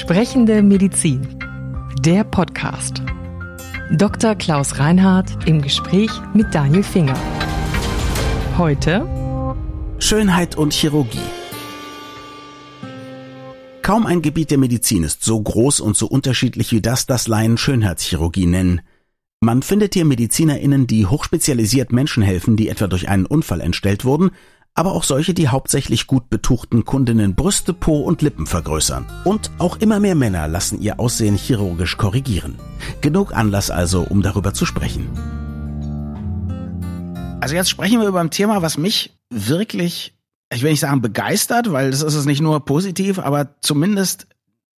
Sprechende Medizin. Der Podcast. Dr. Klaus Reinhardt im Gespräch mit Daniel Finger. Heute Schönheit und Chirurgie. Kaum ein Gebiet der Medizin ist so groß und so unterschiedlich wie das, das Laien Schönheitschirurgie nennen. Man findet hier MedizinerInnen, die hochspezialisiert Menschen helfen, die etwa durch einen Unfall entstellt wurden, aber auch solche, die hauptsächlich gut betuchten Kundinnen Brüste, Po und Lippen vergrößern. Und auch immer mehr Männer lassen ihr Aussehen chirurgisch korrigieren. Genug Anlass also, um darüber zu sprechen. Also jetzt sprechen wir über ein Thema, was mich wirklich, ich will nicht sagen begeistert, weil das ist es nicht nur positiv, aber zumindest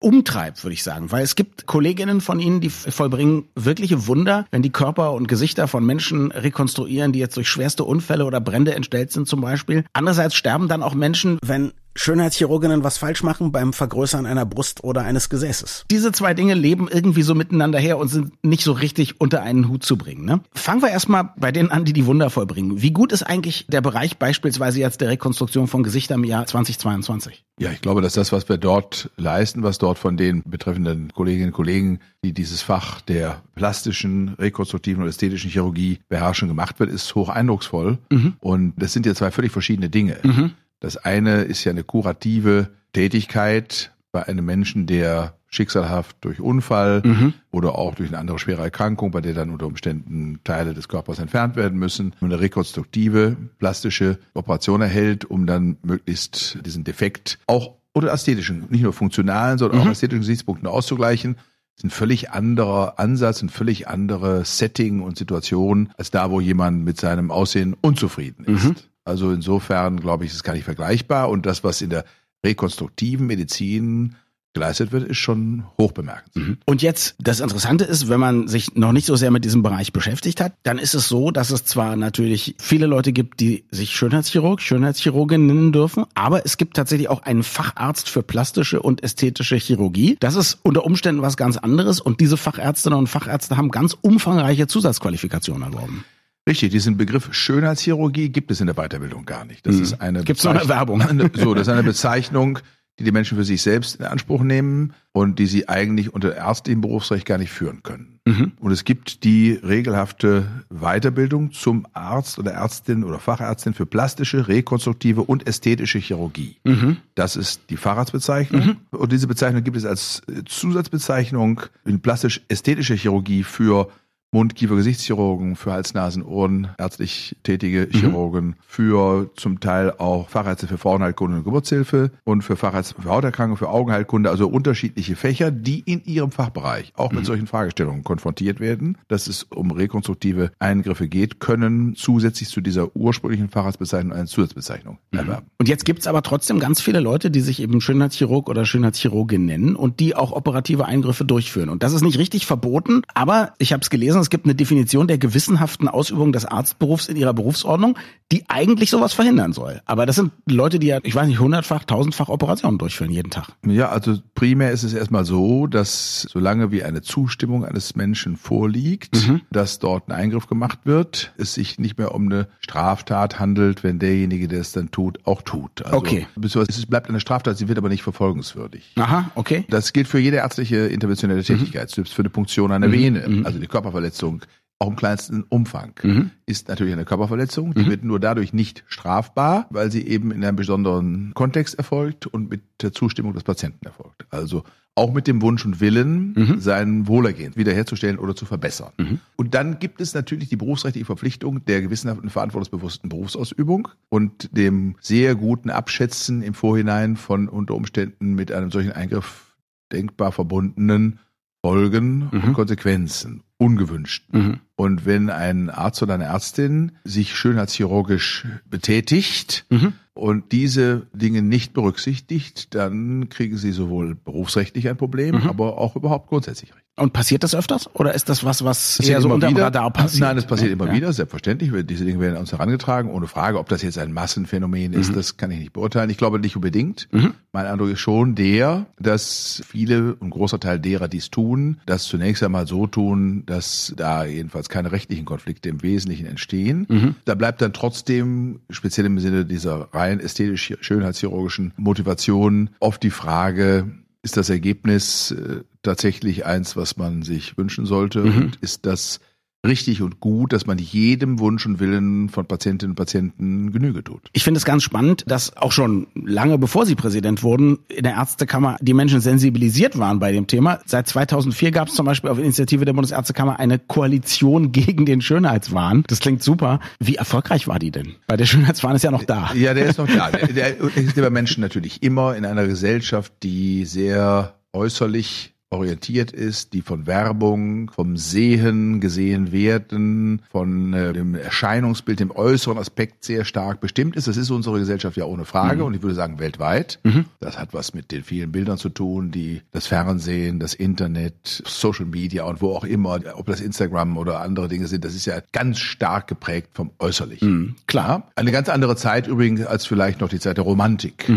umtreibt, würde ich sagen. Weil es gibt Kolleginnen von Ihnen, die vollbringen wirkliche Wunder, wenn die Körper und Gesichter von Menschen rekonstruieren, die jetzt durch schwerste Unfälle oder Brände entstellt sind zum Beispiel. Andererseits sterben dann auch Menschen, wenn Schönheitschirurginnen was falsch machen beim Vergrößern einer Brust oder eines Gesäßes. Diese zwei Dinge leben irgendwie so miteinander her und sind nicht so richtig unter einen Hut zu bringen. Ne? Fangen wir erstmal bei denen an, die die Wunder vollbringen. Wie gut ist eigentlich der Bereich beispielsweise jetzt der Rekonstruktion von Gesichtern im Jahr 2022? Ja, ich glaube, dass das, was wir dort leisten, was dort von den betreffenden Kolleginnen und Kollegen, die dieses Fach der plastischen, rekonstruktiven und ästhetischen Chirurgie beherrschen, gemacht wird, ist hoch eindrucksvoll. Mhm. Und das sind ja zwei völlig verschiedene Dinge. Mhm. Das eine ist ja eine kurative Tätigkeit bei einem Menschen, der schicksalhaft durch Unfall mhm. oder auch durch eine andere schwere Erkrankung, bei der dann unter Umständen Teile des Körpers entfernt werden müssen, eine rekonstruktive, plastische Operation erhält, um dann möglichst diesen Defekt auch oder ästhetischen, nicht nur funktionalen, sondern mhm. auch ästhetischen Gesichtspunkten auszugleichen. Das ist ein völlig anderer Ansatz, ein völlig andere Setting und Situation als da, wo jemand mit seinem Aussehen unzufrieden ist. Mhm. Also insofern glaube ich, ist es gar nicht vergleichbar. Und das, was in der rekonstruktiven Medizin geleistet wird, ist schon hoch bemerkenswert. Mhm. Und jetzt, das Interessante ist, wenn man sich noch nicht so sehr mit diesem Bereich beschäftigt hat, dann ist es so, dass es zwar natürlich viele Leute gibt, die sich Schönheitschirurg, Schönheitschirurgin nennen dürfen, aber es gibt tatsächlich auch einen Facharzt für plastische und ästhetische Chirurgie. Das ist unter Umständen was ganz anderes und diese Fachärztinnen und Fachärzte haben ganz umfangreiche Zusatzqualifikationen erworben. Richtig, diesen Begriff Schönheitschirurgie gibt es in der Weiterbildung gar nicht. Das hm. ist eine Gibt's noch eine Werbung. so, das ist eine Bezeichnung, die die Menschen für sich selbst in Anspruch nehmen und die sie eigentlich unter ärztlichem Berufsrecht gar nicht führen können. Mhm. Und es gibt die regelhafte Weiterbildung zum Arzt oder Ärztin oder Fachärztin für plastische, rekonstruktive und ästhetische Chirurgie. Mhm. Das ist die Facharztbezeichnung. Mhm. Und diese Bezeichnung gibt es als Zusatzbezeichnung in plastisch-ästhetische Chirurgie für Mund-, Kiefer-, Gesichtschirurgen, für Hals-, Nasen-, Ohren, ärztlich tätige mhm. Chirurgen, mhm. für zum Teil auch Fachärzte für Frauenheilkunde und Geburtshilfe und für Fachärzte für Hauterkrankungen, für Augenheilkunde, also unterschiedliche Fächer, die in ihrem Fachbereich auch mhm. mit solchen Fragestellungen konfrontiert werden, dass es um rekonstruktive Eingriffe geht, können zusätzlich zu dieser ursprünglichen Facharztbezeichnung eine Zusatzbezeichnung mhm. erwerben. Und jetzt gibt's aber trotzdem ganz viele Leute, die sich eben Schönheitschirurg oder Schönheitschirurgin nennen und die auch operative Eingriffe durchführen. Und das ist nicht richtig verboten, aber ich habe es gelesen, es gibt eine Definition der gewissenhaften Ausübung des Arztberufs in ihrer Berufsordnung, die eigentlich sowas verhindern soll. Aber das sind Leute, die ja, ich weiß nicht, hundertfach, tausendfach Operationen durchführen jeden Tag. Ja, also primär ist es erstmal so, dass solange wie eine Zustimmung eines Menschen vorliegt, mhm. dass dort ein Eingriff gemacht wird, es sich nicht mehr um eine Straftat handelt, wenn derjenige, der es dann tut, auch tut. Also, okay. Es bleibt eine Straftat, sie wird aber nicht verfolgungswürdig. Aha, okay. Das gilt für jede ärztliche interventionelle Tätigkeit, mhm. selbst für eine Punktion einer mhm. Vene, mhm. also die Körperverletzung Körperverletzung auch im kleinsten Umfang mhm. ist natürlich eine Körperverletzung. Die mhm. wird nur dadurch nicht strafbar, weil sie eben in einem besonderen Kontext erfolgt und mit der Zustimmung des Patienten erfolgt. Also auch mit dem Wunsch und Willen, mhm. sein Wohlergehen wiederherzustellen oder zu verbessern. Mhm. Und dann gibt es natürlich die berufsrechtliche Verpflichtung der gewissenhaften, verantwortungsbewussten Berufsausübung und dem sehr guten Abschätzen im Vorhinein von unter Umständen mit einem solchen Eingriff denkbar verbundenen Folgen mhm. und Konsequenzen ungewünscht. Mhm. Und wenn ein Arzt oder eine Ärztin sich schönheitschirurgisch betätigt mhm. Und diese Dinge nicht berücksichtigt, dann kriegen sie sowohl berufsrechtlich ein Problem, mhm. aber auch überhaupt grundsätzlich recht. Und passiert das öfters? Oder ist das was, was passiert eher so unter dem Radar passiert? Nein, es passiert immer ja. wieder, selbstverständlich. Diese Dinge werden uns herangetragen, ohne Frage. Ob das jetzt ein Massenphänomen ist, mhm. das kann ich nicht beurteilen. Ich glaube nicht unbedingt. Mhm. Mein Eindruck ist schon der, dass viele und großer Teil derer, die es tun, das zunächst einmal so tun, dass da jedenfalls keine rechtlichen Konflikte im Wesentlichen entstehen. Mhm. Da bleibt dann trotzdem, speziell im Sinne dieser rein ästhetisch schönheitschirurgischen Motivation, oft die Frage, ist das Ergebnis äh, tatsächlich eins, was man sich wünschen sollte? Mhm. Und ist das richtig und gut, dass man jedem Wunsch und Willen von Patientinnen und Patienten Genüge tut. Ich finde es ganz spannend, dass auch schon lange bevor Sie Präsident wurden, in der Ärztekammer die Menschen sensibilisiert waren bei dem Thema. Seit 2004 gab es zum Beispiel auf Initiative der Bundesärztekammer eine Koalition gegen den Schönheitswahn. Das klingt super. Wie erfolgreich war die denn? Weil der Schönheitswahn ist ja noch da. Ja, der ist noch da. Der, der existiert bei Menschen natürlich immer in einer Gesellschaft, die sehr äußerlich orientiert ist, die von Werbung, vom Sehen gesehen werden, von äh, dem Erscheinungsbild, dem äußeren Aspekt sehr stark bestimmt ist. Das ist unsere Gesellschaft ja ohne Frage mhm. und ich würde sagen weltweit. Mhm. Das hat was mit den vielen Bildern zu tun, die das Fernsehen, das Internet, Social Media und wo auch immer, ob das Instagram oder andere Dinge sind, das ist ja ganz stark geprägt vom Äußerlichen. Mhm. Klar. Eine ganz andere Zeit übrigens als vielleicht noch die Zeit der Romantik.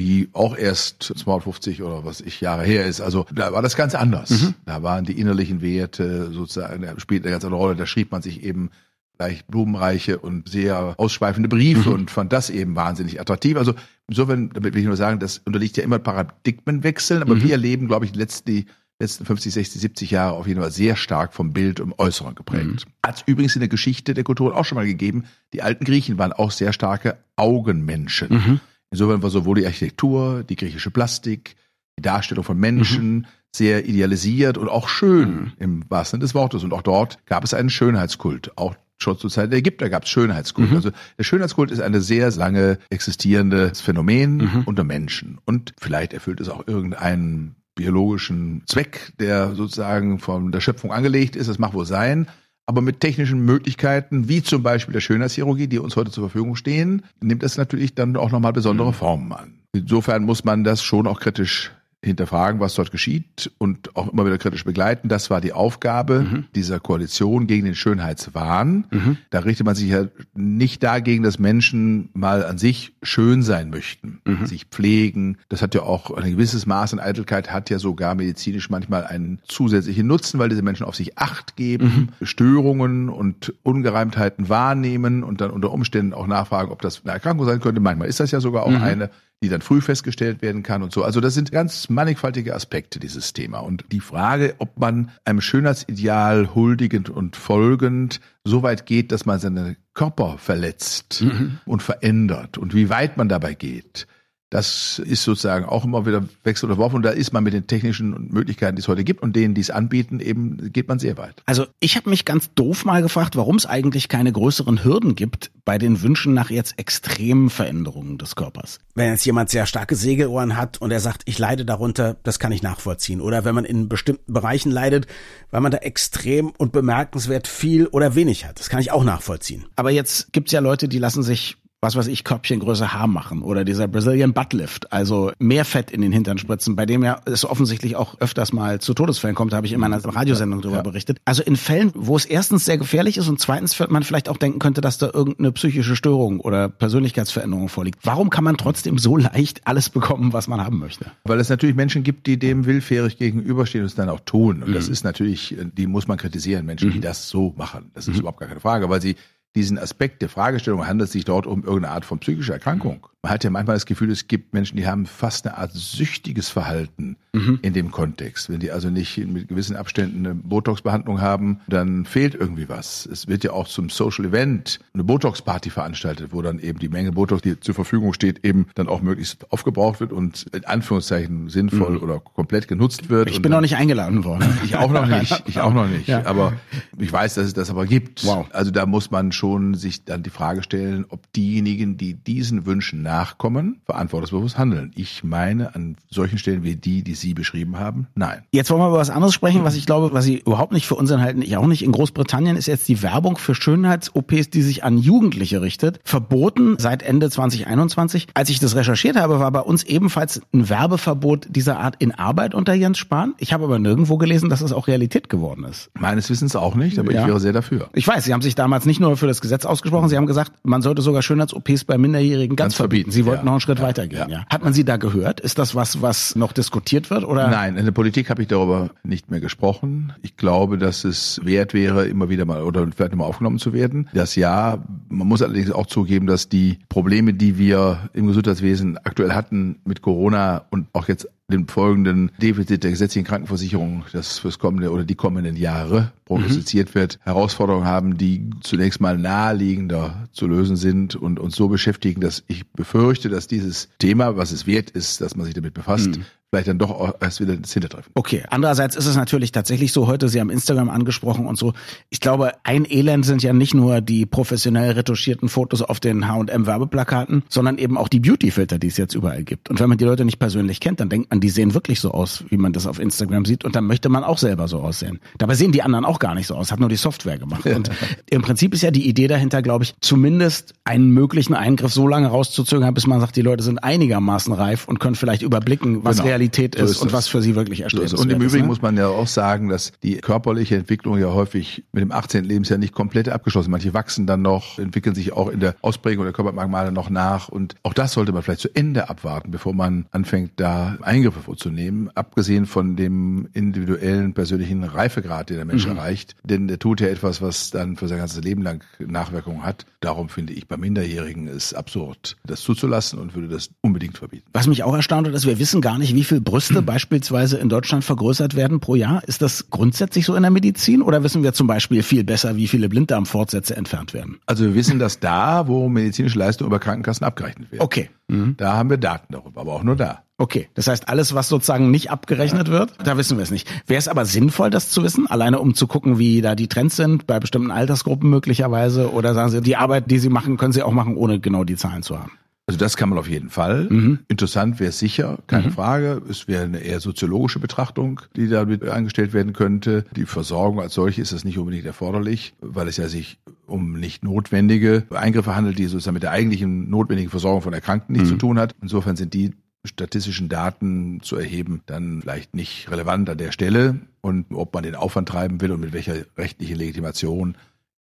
Die auch erst 250 oder was ich Jahre her ist. Also da war das ganz anders. Mhm. Da waren die innerlichen Werte sozusagen, da spielt eine ganz andere Rolle. Da schrieb man sich eben leicht blumenreiche und sehr ausschweifende Briefe mhm. und fand das eben wahnsinnig attraktiv. Also insofern, damit will ich nur sagen, das unterliegt ja immer Paradigmenwechseln, aber mhm. wir erleben, glaube ich, die letzten, die letzten 50, 60, 70 Jahre auf jeden Fall sehr stark vom Bild und Äußeren geprägt. Mhm. Hat übrigens in der Geschichte der Kultur auch schon mal gegeben. Die alten Griechen waren auch sehr starke Augenmenschen. Mhm. Insofern war sowohl die Architektur, die griechische Plastik, die Darstellung von Menschen mhm. sehr idealisiert und auch schön mhm. im wahrsten Sinne des Wortes. Und auch dort gab es einen Schönheitskult. Auch schon zur Zeit der Ägypter gab es Schönheitskult. Mhm. Also der Schönheitskult ist ein sehr lange existierendes Phänomen mhm. unter Menschen. Und vielleicht erfüllt es auch irgendeinen biologischen Zweck, der sozusagen von der Schöpfung angelegt ist. Das mag wohl sein aber mit technischen Möglichkeiten, wie zum Beispiel der Schönheitschirurgie, die uns heute zur Verfügung stehen, nimmt das natürlich dann auch nochmal besondere mhm. Formen an. Insofern muss man das schon auch kritisch hinterfragen, was dort geschieht und auch immer wieder kritisch begleiten. Das war die Aufgabe mhm. dieser Koalition gegen den Schönheitswahn. Mhm. Da richtet man sich ja nicht dagegen, dass Menschen mal an sich schön sein möchten, mhm. sich pflegen. Das hat ja auch ein gewisses Maß an Eitelkeit, hat ja sogar medizinisch manchmal einen zusätzlichen Nutzen, weil diese Menschen auf sich Acht geben, mhm. Störungen und Ungereimtheiten wahrnehmen und dann unter Umständen auch nachfragen, ob das eine Erkrankung sein könnte. Manchmal ist das ja sogar auch mhm. eine die dann früh festgestellt werden kann und so. Also das sind ganz mannigfaltige Aspekte dieses Thema. Und die Frage, ob man einem Schönheitsideal huldigend und folgend so weit geht, dass man seinen Körper verletzt mhm. und verändert und wie weit man dabei geht, das ist sozusagen auch immer wieder Wechsel oder Wurf und da ist man mit den technischen Möglichkeiten, die es heute gibt und denen, die es anbieten, eben geht man sehr weit. Also ich habe mich ganz doof mal gefragt, warum es eigentlich keine größeren Hürden gibt bei den Wünschen nach jetzt extremen Veränderungen des Körpers. Wenn jetzt jemand sehr starke Segelohren hat und er sagt, ich leide darunter, das kann ich nachvollziehen. Oder wenn man in bestimmten Bereichen leidet, weil man da extrem und bemerkenswert viel oder wenig hat, das kann ich auch nachvollziehen. Aber jetzt gibt's ja Leute, die lassen sich was weiß ich, Körbchengröße Haar machen oder dieser Brazilian Buttlift, also mehr Fett in den Hintern spritzen, bei dem ja es offensichtlich auch öfters mal zu Todesfällen kommt, da habe ich in meiner Radiosendung darüber ja. berichtet. Also in Fällen, wo es erstens sehr gefährlich ist und zweitens man vielleicht auch denken könnte, dass da irgendeine psychische Störung oder Persönlichkeitsveränderung vorliegt. Warum kann man trotzdem so leicht alles bekommen, was man haben möchte? Weil es natürlich Menschen gibt, die dem willfährig gegenüberstehen und es dann auch tun. Und mhm. das ist natürlich, die muss man kritisieren, Menschen, mhm. die das so machen. Das ist mhm. überhaupt gar keine Frage, weil sie diesen Aspekt der Fragestellung, handelt es sich dort um irgendeine Art von psychischer Erkrankung? Hat ja manchmal das Gefühl, es gibt Menschen, die haben fast eine Art süchtiges Verhalten mhm. in dem Kontext. Wenn die also nicht mit gewissen Abständen eine Botox-Behandlung haben, dann fehlt irgendwie was. Es wird ja auch zum Social Event eine Botox-Party veranstaltet, wo dann eben die Menge Botox, die zur Verfügung steht, eben dann auch möglichst aufgebraucht wird und in Anführungszeichen sinnvoll mhm. oder komplett genutzt wird. Ich bin noch nicht eingeladen worden. Ich auch noch nicht. Ich auch noch nicht. Ja. Aber ich weiß, dass es das aber gibt. Wow. Also da muss man schon sich dann die Frage stellen, ob diejenigen, die diesen Wünschen nachkommen, verantwortungsbewusst handeln. Ich meine, an solchen Stellen wie die, die Sie beschrieben haben, nein. Jetzt wollen wir über was anderes sprechen, was ich glaube, was Sie überhaupt nicht für unseren halten, ich auch nicht. In Großbritannien ist jetzt die Werbung für Schönheits-OPs, die sich an Jugendliche richtet, verboten seit Ende 2021. Als ich das recherchiert habe, war bei uns ebenfalls ein Werbeverbot dieser Art in Arbeit unter Jens Spahn. Ich habe aber nirgendwo gelesen, dass es auch Realität geworden ist. Meines Wissens auch nicht, aber ja. ich wäre sehr dafür. Ich weiß, Sie haben sich damals nicht nur für das Gesetz ausgesprochen, Sie haben gesagt, man sollte sogar Schönheits-OPs bei Minderjährigen ganz, ganz verbieten verbieten. Sie wollten ja, noch einen Schritt ja, weitergehen. Ja. Hat man Sie da gehört? Ist das was, was noch diskutiert wird? Oder? Nein, in der Politik habe ich darüber nicht mehr gesprochen. Ich glaube, dass es wert wäre, immer wieder mal oder vielleicht mal aufgenommen zu werden. Das ja, man muss allerdings auch zugeben, dass die Probleme, die wir im Gesundheitswesen aktuell hatten mit Corona und auch jetzt dem folgenden Defizit der gesetzlichen Krankenversicherung, das fürs kommende oder die kommenden Jahre prognostiziert mhm. wird, Herausforderungen haben, die zunächst mal naheliegender zu lösen sind und uns so beschäftigen, dass ich befürchte, dass dieses Thema, was es wert ist, dass man sich damit befasst, mhm vielleicht dann doch erst wieder ins Hintertreffen. Okay, andererseits ist es natürlich tatsächlich so, heute Sie haben Instagram angesprochen und so. Ich glaube, ein Elend sind ja nicht nur die professionell retuschierten Fotos auf den H&M Werbeplakaten, sondern eben auch die Beautyfilter, die es jetzt überall gibt. Und wenn man die Leute nicht persönlich kennt, dann denkt man, die sehen wirklich so aus, wie man das auf Instagram sieht und dann möchte man auch selber so aussehen. Dabei sehen die anderen auch gar nicht so aus, hat nur die Software gemacht. Und im Prinzip ist ja die Idee dahinter, glaube ich, zumindest einen möglichen Eingriff so lange rauszuzögern, bis man sagt, die Leute sind einigermaßen reif und können vielleicht überblicken, was genau. Realität ist, so ist und was für sie wirklich erstrebenswert ist. Und im Übrigen ne? muss man ja auch sagen, dass die körperliche Entwicklung ja häufig mit dem 18. Lebensjahr nicht komplett abgeschlossen. Manche wachsen dann noch, entwickeln sich auch in der Ausprägung der Körpermerkmale noch nach und auch das sollte man vielleicht zu Ende abwarten, bevor man anfängt, da Eingriffe vorzunehmen. Abgesehen von dem individuellen persönlichen Reifegrad, den der Mensch mhm. erreicht, denn der tut ja etwas, was dann für sein ganzes Leben lang Nachwirkungen hat. Darum finde ich bei Minderjährigen ist absurd, das zuzulassen und würde das unbedingt verbieten. Was mich auch erstaunt hat, ist, wir wissen gar nicht, wie viel Brüste Brüste beispielsweise in Deutschland vergrößert werden pro Jahr? Ist das grundsätzlich so in der Medizin oder wissen wir zum Beispiel viel besser, wie viele Blinddarmfortsätze entfernt werden? Also wir wissen das da, wo medizinische Leistungen über Krankenkassen abgerechnet werden. Okay. Mhm. Da haben wir Daten darüber, aber auch nur da. Okay, das heißt, alles, was sozusagen nicht abgerechnet wird, da wissen wir es nicht. Wäre es aber sinnvoll, das zu wissen, alleine um zu gucken, wie da die Trends sind, bei bestimmten Altersgruppen möglicherweise? Oder sagen Sie, die Arbeit, die Sie machen, können Sie auch machen, ohne genau die Zahlen zu haben? Also das kann man auf jeden Fall. Mhm. Interessant wäre es sicher, keine mhm. Frage. Es wäre eine eher soziologische Betrachtung, die damit angestellt werden könnte. Die Versorgung als solche ist das nicht unbedingt erforderlich, weil es ja sich um nicht notwendige Eingriffe handelt, die sozusagen mit der eigentlichen notwendigen Versorgung von Erkrankten nichts mhm. zu tun hat. Insofern sind die statistischen Daten zu erheben dann vielleicht nicht relevant an der Stelle. Und ob man den Aufwand treiben will und mit welcher rechtlichen Legitimation,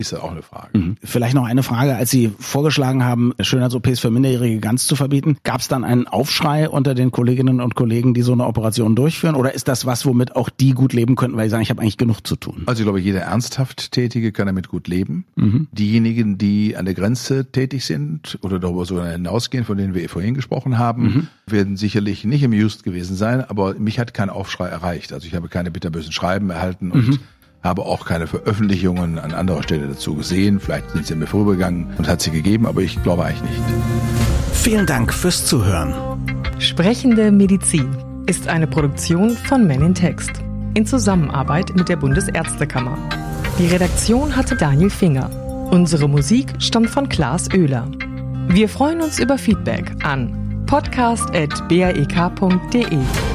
ist ja auch eine Frage. Mhm. Vielleicht noch eine Frage, als Sie vorgeschlagen haben, Schönheits-OPs für Minderjährige ganz zu verbieten, gab es dann einen Aufschrei unter den Kolleginnen und Kollegen, die so eine Operation durchführen? Oder ist das was, womit auch die gut leben könnten, weil sie sagen, ich habe eigentlich genug zu tun? Also ich glaube, jeder ernsthaft Tätige kann damit gut leben. Mhm. Diejenigen, die an der Grenze tätig sind oder darüber sogar hinausgehen, von denen wir vorhin gesprochen haben, mhm. werden sicherlich nicht amused gewesen sein, aber mich hat kein Aufschrei erreicht. Also ich habe keine bitterbösen Schreiben erhalten und mhm habe auch keine Veröffentlichungen an anderer Stelle dazu gesehen. Vielleicht sind sie mir vorübergegangen und hat sie gegeben, aber ich glaube eigentlich nicht. Vielen Dank fürs Zuhören. Sprechende Medizin ist eine Produktion von Men in Text in Zusammenarbeit mit der Bundesärztekammer. Die Redaktion hatte Daniel Finger. Unsere Musik stammt von Klaas Oehler. Wir freuen uns über Feedback an podcast.baek.de.